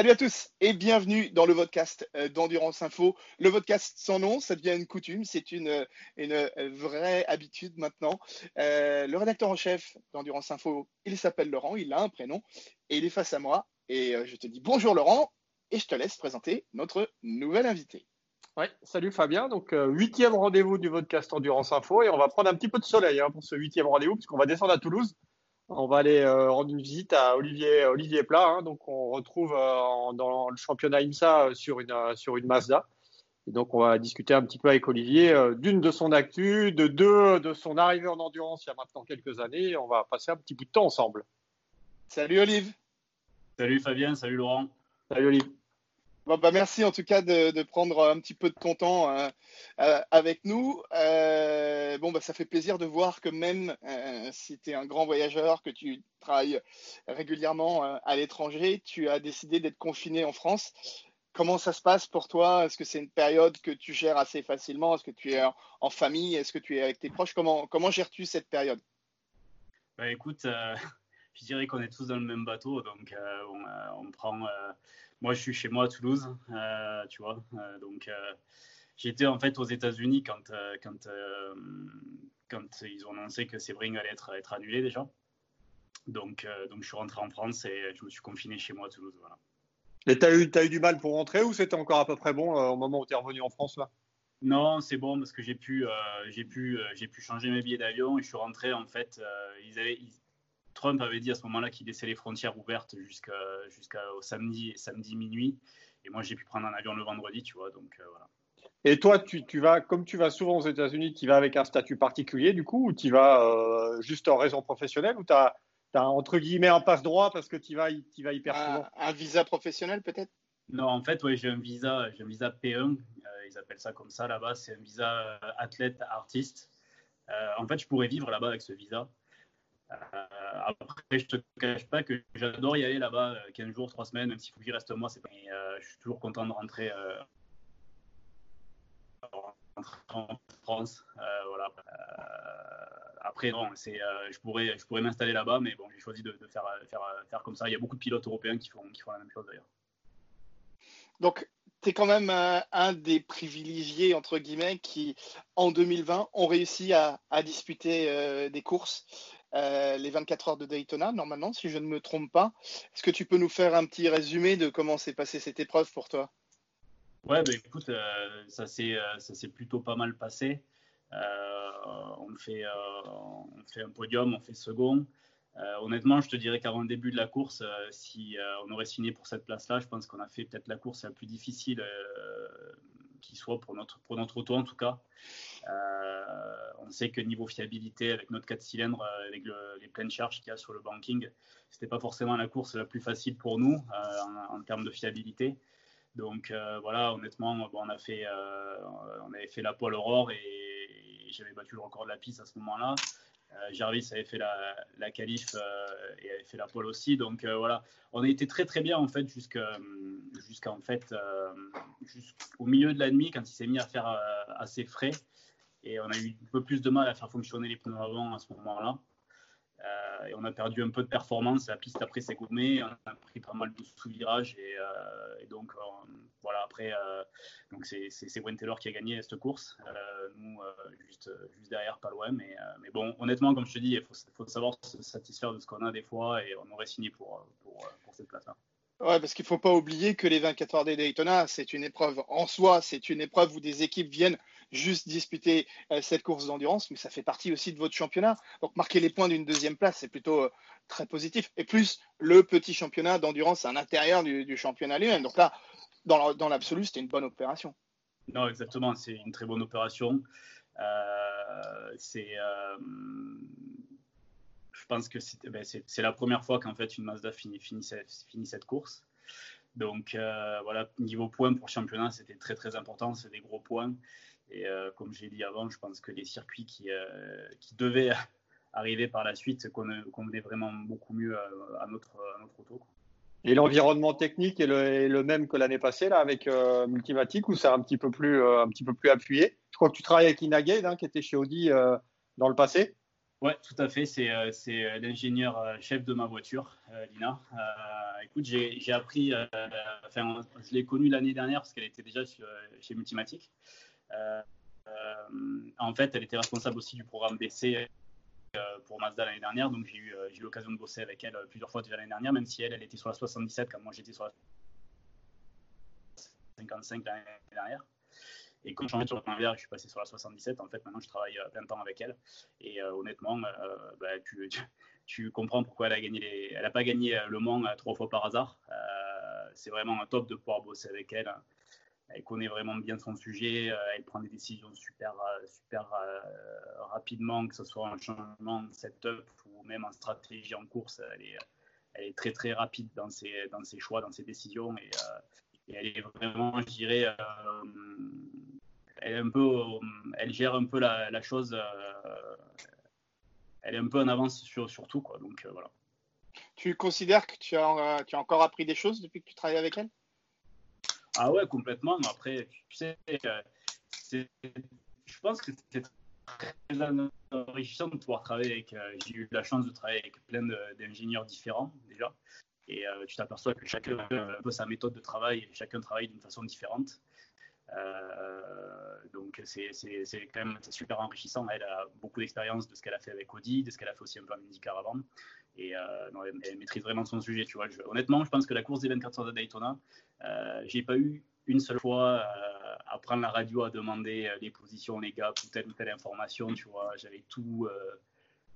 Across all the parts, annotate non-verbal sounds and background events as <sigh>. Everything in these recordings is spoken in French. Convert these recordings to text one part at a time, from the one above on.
Salut à tous et bienvenue dans le podcast euh, d'Endurance Info. Le podcast sans nom, ça devient une coutume, c'est une, une vraie habitude maintenant. Euh, le rédacteur en chef d'Endurance Info, il s'appelle Laurent, il a un prénom et il est face à moi. Et euh, je te dis bonjour Laurent et je te laisse présenter notre nouvel invité. Ouais, salut Fabien. Donc, huitième rendez-vous du podcast Endurance Info et on va prendre un petit peu de soleil hein, pour ce huitième rendez-vous puisqu'on va descendre à Toulouse on va aller euh, rendre une visite à Olivier, Olivier Plat. Hein. donc, on retrouve euh, dans le championnat IMSA euh, sur une, sur une Mazda. Et donc, on va discuter un petit peu avec Olivier d'une de son actu, de deux de son arrivée en endurance il y a maintenant quelques années. On va passer un petit bout de temps ensemble. Salut Olive. Salut Fabien, salut Laurent. Salut Olive. Bah, merci en tout cas de, prendre un petit peu de ton temps euh, euh, avec nous. Euh, bon, bah, ça fait plaisir de voir que même si tu es un grand voyageur, que tu travailles régulièrement à l'étranger, tu as décidé d'être confiné en France. Comment ça se passe pour toi? Est-ce que c'est une période que tu gères assez facilement? Est-ce que tu es en famille? Est-ce que tu es avec tes proches? Comment, comment gères-tu cette période? Bah, Écoute, je dirais qu'on est tous dans le même bateau, donc on, on, prend moi, je suis chez moi à Toulouse, euh, tu vois. Euh, donc, euh, j'étais en fait aux États-Unis quand, quand, quand ils ont annoncé que Sebring allait être, être annulé déjà. Donc, donc, je suis rentré en France et je me suis confiné chez moi à Toulouse. Voilà. Et tu as eu, as eu du mal pour rentrer ou c'était encore à peu près bon au moment où tu es revenu en France là? Non, c'est bon parce que j'ai pu, j'ai pu, j'ai pu changer mes billets d'avion et je suis rentré en fait. ils avaient, Trump avait dit à ce moment-là qu'il laissait les frontières ouvertes jusqu'au samedi, samedi minuit. Et moi, j'ai pu prendre un avion le vendredi, tu vois. Donc, euh, voilà. Et toi, tu, tu, vas, comme tu vas souvent aux États-Unis, tu vas avec un statut particulier, du coup, ou tu vas euh, juste en raison professionnelle, ou tu as, as, entre guillemets un passe-droit parce que tu vas, vas hyper souvent? Un, visa professionnel, peut-être? Non, en fait, ouais, j'ai un visa, un visa P1, euh, ils appellent ça comme ça là-bas, c'est un visa athlète artiste. en fait, je pourrais vivre là-bas avec ce visa. Euh, après, je te cache pas que j'adore y aller là-bas 15 euh, jours, 3 semaines, même s'il faut que j'y reste moi. C'est. Euh, je suis toujours content de rentrer, en France. voilà. après, non, c'est, je pourrais, je pourrais m'installer là-bas, mais bon, j'ai choisi de, faire, faire, faire, comme ça. Il y a beaucoup de pilotes européens qui font, qui font la même chose d'ailleurs. Donc, tu es quand même un, des privilégiés, entre guillemets, qui, en 2020, ont réussi à disputer des courses. Euh, les 24 heures de Daytona, normalement, si je ne me trompe pas. Est-ce que tu peux nous faire un petit résumé de comment s'est passée cette épreuve pour toi? Ouais, bah, écoute, euh, euh, ça s'est plutôt pas mal passé. on, fait, on fait un podium, on fait second. honnêtement, je te dirais qu'avant le début de la course, si on aurait signé pour cette place-là, je pense qu'on a fait peut-être la course la plus difficile qui soit pour notre, pour notre auto en tout cas. Euh, on sait que niveau fiabilité, avec notre 4 cylindres, euh, avec les pleines charges qu'il y a sur le banking, c'était pas forcément la course la plus facile pour nous euh, en, termes de fiabilité. Donc voilà, honnêtement, on, avait fait la poêle Aurore et, j'avais battu le record de la piste à ce moment-là. Jarvis avait fait la, la qualif et avait fait la pole aussi. Donc voilà, on a été très très bien en fait jusqu'à en fait jusqu'au milieu de la nuit quand il s'est mis à faire assez frais. Et on a eu un peu plus de mal à faire fonctionner les pneus avant à ce moment-là. Euh, et on a perdu un peu de performance. La piste après s'est gommée. On a pris pas mal de sous-virages. Et, euh, donc, voilà, après, euh, donc c'est, Wayne Taylor qui a gagné cette course. nous, juste, juste derrière, pas loin. Mais, bon, honnêtement, comme je te dis, il faut, savoir se satisfaire de ce qu'on a des fois. Et on aurait signé pour, pour, pour cette place-là. Ouais, parce qu'il ne faut pas oublier que les 24 heures des Daytona, c'est une épreuve en soi, c'est une épreuve où des équipes viennent juste disputer euh, cette course d'endurance, mais ça fait partie aussi de votre championnat. Donc marquer les points d'une deuxième place, c'est plutôt euh, très positif. Et plus le petit championnat d'endurance à l'intérieur du, championnat lui-même. Donc là, dans l'absolu, c'était une bonne opération. Non, exactement, c'est une très bonne opération. Euh, c'est, je pense que ben, c'est, la première fois qu'en fait une Mazda finit, finit, cette course. Donc voilà, niveau points pour championnat, c'était très très important, c'est des gros points. Et euh, comme j'ai dit avant, je pense que les circuits qui, euh, qui devaient <laughs> arriver par la suite convenaient vraiment beaucoup mieux à, notre, notre auto. Et l'environnement technique est le, le, même que l'année passée là, avec euh, Multimatic ou c'est un petit peu plus un petit peu plus appuyé? Je crois que tu travailles avec Inagade hein, qui était chez Audi dans le passé. Ouais, tout à fait. C'est l'ingénieur chef de ma voiture, Lina. écoute, j'ai appris, enfin, je l'ai connue l'année dernière parce qu'elle était déjà chez Multimatic. En fait, elle était responsable aussi du programme d'essai pour Mazda l'année dernière, donc j'ai eu, l'occasion de bosser avec elle plusieurs fois déjà l'année dernière, même si elle, était sur la 77 quand moi j'étais sur la 55 l'année dernière. Et quand je suis sur le plan je suis passé sur la 77. En fait, maintenant, je travaille euh, plein temps avec elle. Et euh, honnêtement, euh, bah, tu, comprends pourquoi elle a gagné. Elle n'a pas gagné Le Mans trois fois par hasard. c'est vraiment un top de pouvoir bosser avec elle. Elle connaît vraiment bien son sujet. elle prend des décisions super, super rapidement, que ce soit en changement de setup ou même en stratégie en course. Elle est, très très rapide dans ses, dans ses choix, dans ses décisions. Et, elle est vraiment, je dirais, euh, elle, gère un peu la, chose. Euh, elle est un peu en avance sur, sur tout, quoi. Donc euh, voilà. Tu considères que tu as, tu as encore appris des choses depuis que tu travailles avec elle? Ah ouais, complètement. Après, tu sais, je pense que c'est très enrichissant de pouvoir travailler avec. J'ai eu la chance de travailler avec plein d'ingénieurs différents déjà. Et euh, tu t'aperçois que chacun a un peu sa méthode de travail, chacun travaille d'une façon différente. Euh, donc c'est quand même super enrichissant. Elle a beaucoup d'expérience de ce qu'elle a fait avec Audi, de ce qu'elle a fait aussi un peu en IndyCar avant. Et euh, elle, maîtrise vraiment son sujet. Tu vois. honnêtement, je pense que la course des 24 heures de Daytona, euh, j'ai pas eu une seule fois à prendre la radio à demander les positions, les gaps ou telle ou telle information. Tu vois, j'avais tout,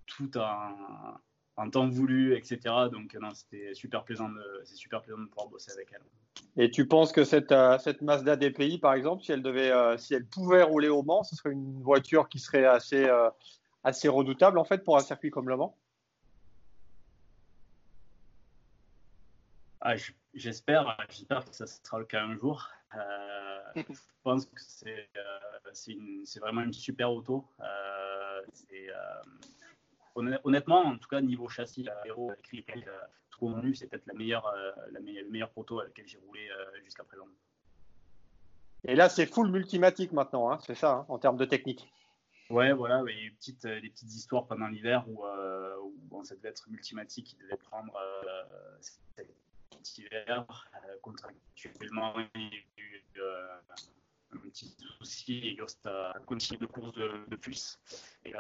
tout en temps voulu, etc. Donc c'était super plaisant c'est super plaisant de pouvoir bosser avec elle. Et tu penses que cette, euh, cette Mazda DPI, par exemple, si elle devait, euh, si elle pouvait rouler au Mans, ce serait une voiture qui serait assez, euh, assez redoutable en fait pour un circuit comme le Mans? Ah, J'espère, j'espère que ça sera le cas un jour. je pense que c'est, c'est, vraiment une super auto. c'est honnêtement, en tout cas, niveau châssis, l'aéro, tout convenu, c'est peut-être la meilleure, euh, la meilleure, le meilleur proto à laquelle j'ai roulé euh, jusqu'à présent. Et là, c'est full multimatique maintenant, hein, c'est ça, hein, en termes de technique. Ouais, voilà, il y a eu petites, des petites histoires pendant l'hiver où, euh, où ça devait être multimatique qui devait prendre hiver. contractuellement, il y a eu un petit souci et Yost a continué de course de, de plus. Et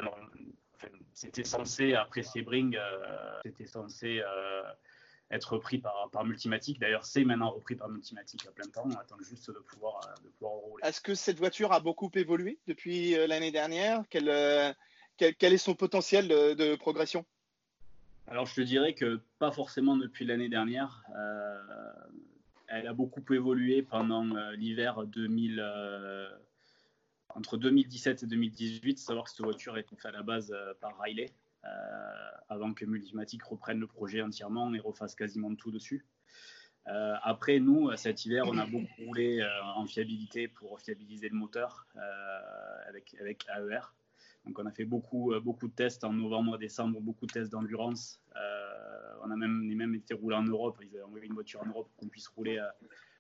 c'était censé, après Sebring, euh, c'était censé euh, être repris par, par Multimatic. D'ailleurs, c'est maintenant repris par Multimatic à plein temps. On attend juste de pouvoir, euh, de pouvoir rouler. Est-ce que cette voiture a beaucoup évolué depuis l'année dernière? Quel, est son potentiel de, progression? Alors, je te dirais que pas forcément depuis l'année dernière. elle a beaucoup évolué pendant l'hiver 2000 entre 2017 et 2018, savoir que cette voiture est faite à la base euh, par Riley, euh, avant que Multimatic reprenne le projet entièrement et refasse quasiment tout dessus. Euh, après, nous, cet hiver, on a beaucoup roulé en fiabilité pour fiabiliser le moteur avec, avec AER. Donc, on a fait beaucoup, beaucoup de tests en novembre, décembre, beaucoup de tests d'endurance. on a même, même été roulé en Europe. Ils avaient envoyé une voiture en Europe pour qu'on puisse rouler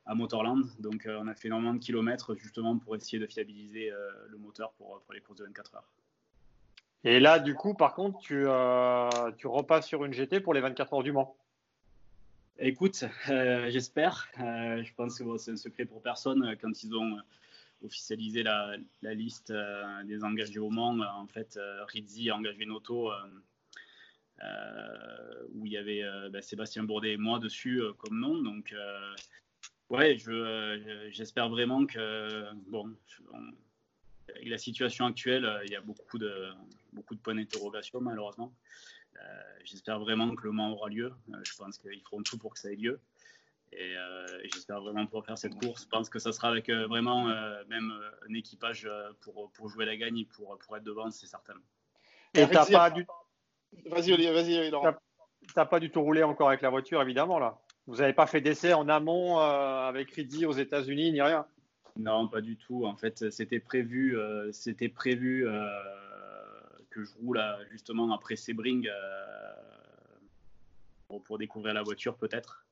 à Motorland. Donc euh, on a fait énormément de kilomètres justement pour essayer de fiabiliser euh, le moteur pour, pour, les courses de 24 heures. Et là, du coup, par contre, tu, euh, tu repasses sur une GT pour les 24 heures du Mans. Écoute, j'espère. je pense que c'est un secret pour personne. Quand ils ont officialisé la, la liste des engagés au Mans, en fait, Rizzi a engagé une auto où il y avait bah, Sébastien Bourdet et moi dessus comme nom. Donc, Ouais, je, j'espère vraiment que, bon, avec la situation actuelle, il y a beaucoup de, beaucoup de points d'interrogation, malheureusement. Euh, j'espère vraiment que le Mans aura lieu. Euh, je pense qu'ils feront tout pour que ça ait lieu. Et, euh, j'espère vraiment pouvoir faire cette course. Je pense que ça sera avec vraiment même un équipage pour, pour jouer la gagne et pour, pour être devant, c'est certain. Et t'as pas du... Vas-y, vas-y, Laurent. T'as pas du tout roulé encore avec la voiture, évidemment, là vous n'avez pas fait d'essai en amont euh, avec Ridley aux États-Unis ni rien? Non, pas du tout. En fait, c'était prévu, euh, c'était prévu euh, que je roule justement après Sebring pour, découvrir la voiture peut-être.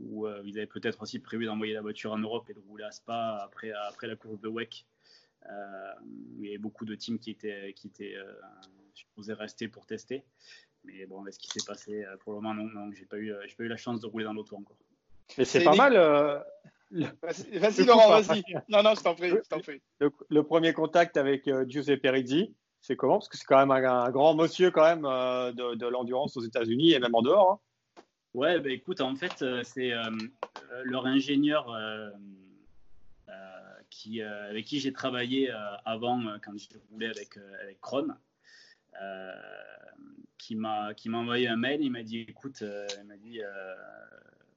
Ou ils avaient peut-être aussi prévu d'envoyer la voiture en Europe et de rouler à Spa après, après la course de WEC. il y avait beaucoup de teams qui étaient, qui étaient supposé rester pour tester. Mais bon, avec ce qui s'est passé, pour le moment, non, non j'ai pas, eu, pas eu la chance de rouler dans l'auto encore. Mais c'est pas mal. Vas-y, Laurent, vas-y. Non, non, je t'en prie. prie. Le, premier contact avec Giuseppe Rizzi, c'est comment? Parce que c'est quand même un, grand monsieur quand même de, l'endurance aux États-Unis et même en dehors. Hein. Ouais, bah, écoute, en fait, c'est leur ingénieur qui, euh, avec qui j'ai travaillé euh, avant, euh, quand j'ai roulé avec, avec Chrome, qui m'a envoyé un mail. Il m'a dit écoute, il m'a dit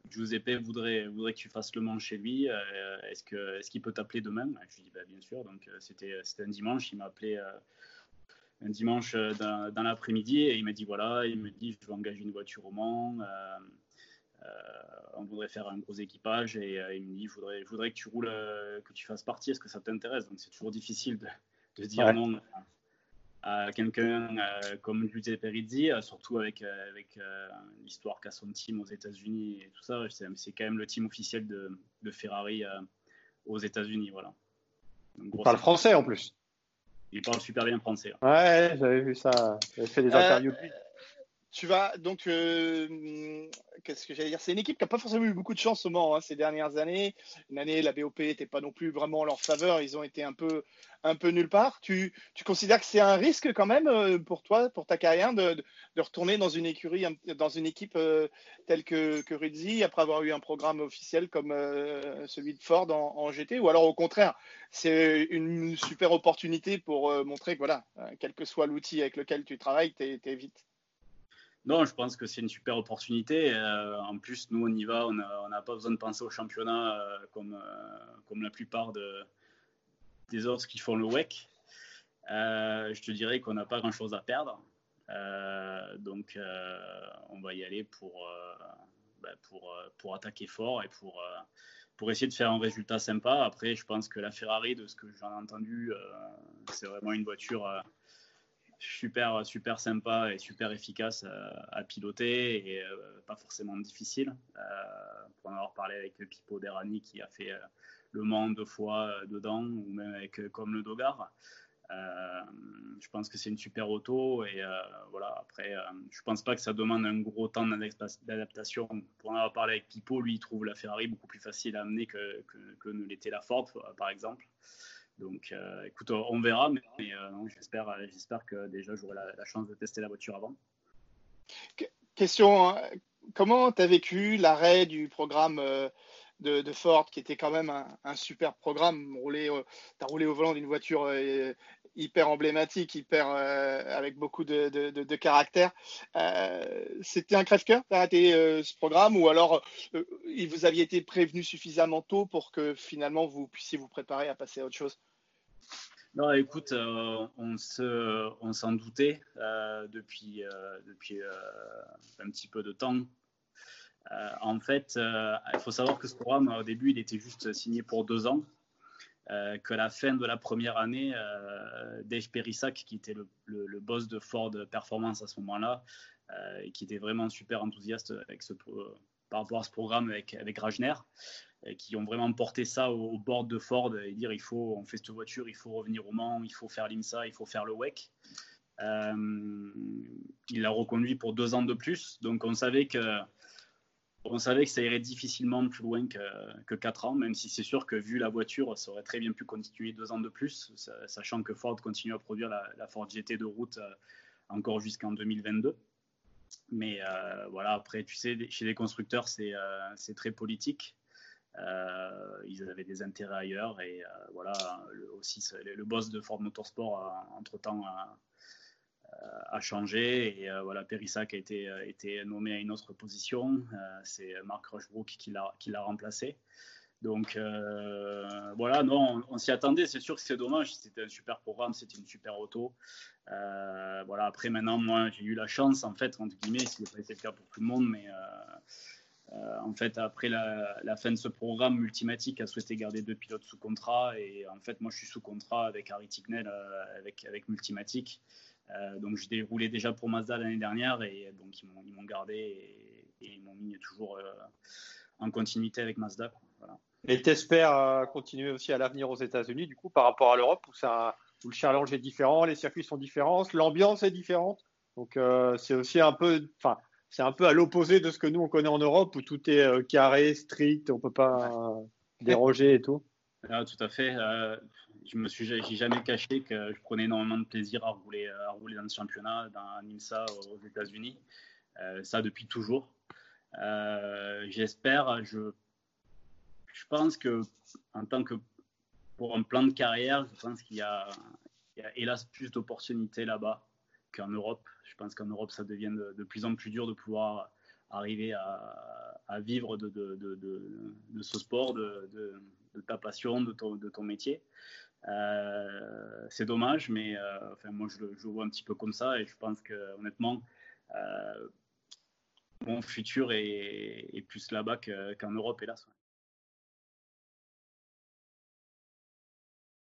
Giuseppe voudrait, voudrait que tu fasses le Mans chez lui. est-ce que est-ce qu'il peut t'appeler demain? Je lui dit bah, bien sûr. Donc c'était c'était un dimanche. Il m'a appelé un dimanche dans, l'après-midi et il m'a dit voilà, il me dit je vais engager une voiture au Mans. Euh, on voudrait faire un gros équipage et euh, il me dit, je voudrais, voudrais que tu roules, euh, que tu fasses partie, est-ce que ça t'intéresse? Donc c'est toujours difficile de, dire non à quelqu'un comme Giuseppe Perizzi, surtout avec, avec l'histoire qu'a son team aux États-Unis et tout ça. C'est quand même le team officiel de, Ferrari aux États-Unis. Voilà. il parle français en plus. Il parle super bien français. Ouais, j'avais vu ça. J'avais fait des interviews tu vas donc, euh, qu'est-ce que j'allais dire? C'est une équipe qui n'a pas forcément eu beaucoup de chance au Mans hein, ces dernières années. Une année, la BOP n'était pas non plus vraiment en leur faveur. Ils ont été un peu, nulle part. Tu, tu considères que c'est un risque quand même euh, pour toi, pour ta carrière, de, retourner dans une écurie, dans une équipe euh, telle que, que Rizzi, après avoir eu un programme officiel comme celui de Ford en, GT Ou alors au contraire, c'est une super opportunité pour montrer que voilà, quel que soit l'outil avec lequel tu travailles, tu es vite non, je pense que c'est une super opportunité. Euh, en plus, nous, on y va, on n'a pas besoin de penser au championnat euh, comme, euh, comme la plupart de, des autres qui font le WEC. je te dirais qu'on n'a pas grand-chose à perdre. donc, on va y aller pour, bah, pour, pour attaquer fort et pour, pour essayer de faire un résultat sympa. Après, je pense que la Ferrari, de ce que j'en ai entendu, c'est vraiment une voiture super, super sympa et super efficace euh, à, piloter et euh, pas forcément difficile. Euh, pour en avoir parlé avec Pipo Derani qui a fait le Mans deux fois dedans, ou même avec comme le Dogar. je pense que c'est une super auto et voilà. Après, je pense pas que ça demande un gros temps d'adaptation. Pour en avoir parlé avec Pipo, lui, il trouve la Ferrari beaucoup plus facile à amener que, que, que ne l'était la Ford, par exemple. Donc, euh, écoute, on verra, mais, euh, j'espère, euh, que déjà j'aurai la, chance de tester la voiture avant. Question hein. comment tu as vécu l'arrêt du programme de, Ford, qui était quand même un, super programme Tu as roulé au volant d'une voiture hyper emblématique, hyper avec beaucoup de, caractère. C'était un crève-cœur d'arrêter ce programme ou alors vous aviez été prévenu suffisamment tôt pour que finalement vous puissiez vous préparer à passer à autre chose? Non, écoute, euh, on se, on s'en doutait euh, euh, depuis un petit peu de temps. En fait, il faut savoir que ce programme, au début, il était juste signé pour deux ans. que la fin de la première année, Dave Perissac, qui était le, boss de Ford Performance à ce moment-là, et qui était vraiment super enthousiaste avec ce, par rapport ce programme avec, avec Rajner, qui ont vraiment porté ça au, bord de Ford et dire il faut, on fait cette voiture, il faut revenir au Mans, il faut faire l'IMSA, il faut faire le WEC. Euh, il l'a reconduit pour deux ans de plus, donc on savait que on savait que ça irait difficilement plus loin que, que quatre ans, même si c'est sûr que vu la voiture, ça aurait très bien pu continuer deux ans de plus, sachant que Ford continue à produire la, Ford GT de route euh, encore jusqu'en 2022. Mais euh, voilà, après, tu sais, chez les constructeurs, c'est très politique. Euh, ils avaient des intérêts ailleurs et euh, voilà, aussi le, boss de Ford Motorsport entre temps a, changé et euh, voilà, Perissac a été, été nommé à une autre position. c'est Mark Rushbrook qui l'a remplacé. Donc voilà, non, on, s'y attendait. C'est sûr que c'est dommage. C'était un super programme, c'était une super auto. voilà, après maintenant, moi, j'ai eu la chance, en fait, entre guillemets, ce n'est pas été le cas pour tout le monde, mais euh, en fait, après la, fin de ce programme, Multimatic a souhaité garder deux pilotes sous contrat. Et en fait, moi, je suis sous contrat avec Harry Tignell, euh, avec, avec Multimatic. Euh, donc, j'ai roulé déjà pour Mazda l'année dernière. Et donc, ils m'ont gardé et, ils m'ont mis toujours en continuité avec Mazda. Et tu espères continuer aussi à l'avenir aux États-Unis, du coup, par rapport à l'Europe, ou ça, où le challenge est différent, les circuits sont différents, l'ambiance est différente? Donc c'est aussi un peu, enfin, c'est un peu à l'opposé de ce que nous on connaît en Europe où tout est carré, strict, on peut pas déroger et tout. Ah, tout à fait. Je me suis, j'ai jamais caché que je prenais énormément de plaisir à rouler, à rouler dans le championnat, dans IMSA aux États-Unis. ça depuis toujours. J'espère, je, je pense que en tant que pour un plan de carrière, je pense qu'il y, a, hélas plus d'opportunités là-bas qu'en Europe. Je pense qu'en Europe, ça devient de, plus en plus dur de pouvoir arriver à, vivre de, ce sport, de, ta passion, de ton, de ton métier. Euh, c'est dommage, mais euh, enfin, moi, je, je, vois un petit peu comme ça et je pense que honnêtement, euh, mon futur est, plus là-bas qu'en Europe, hélas.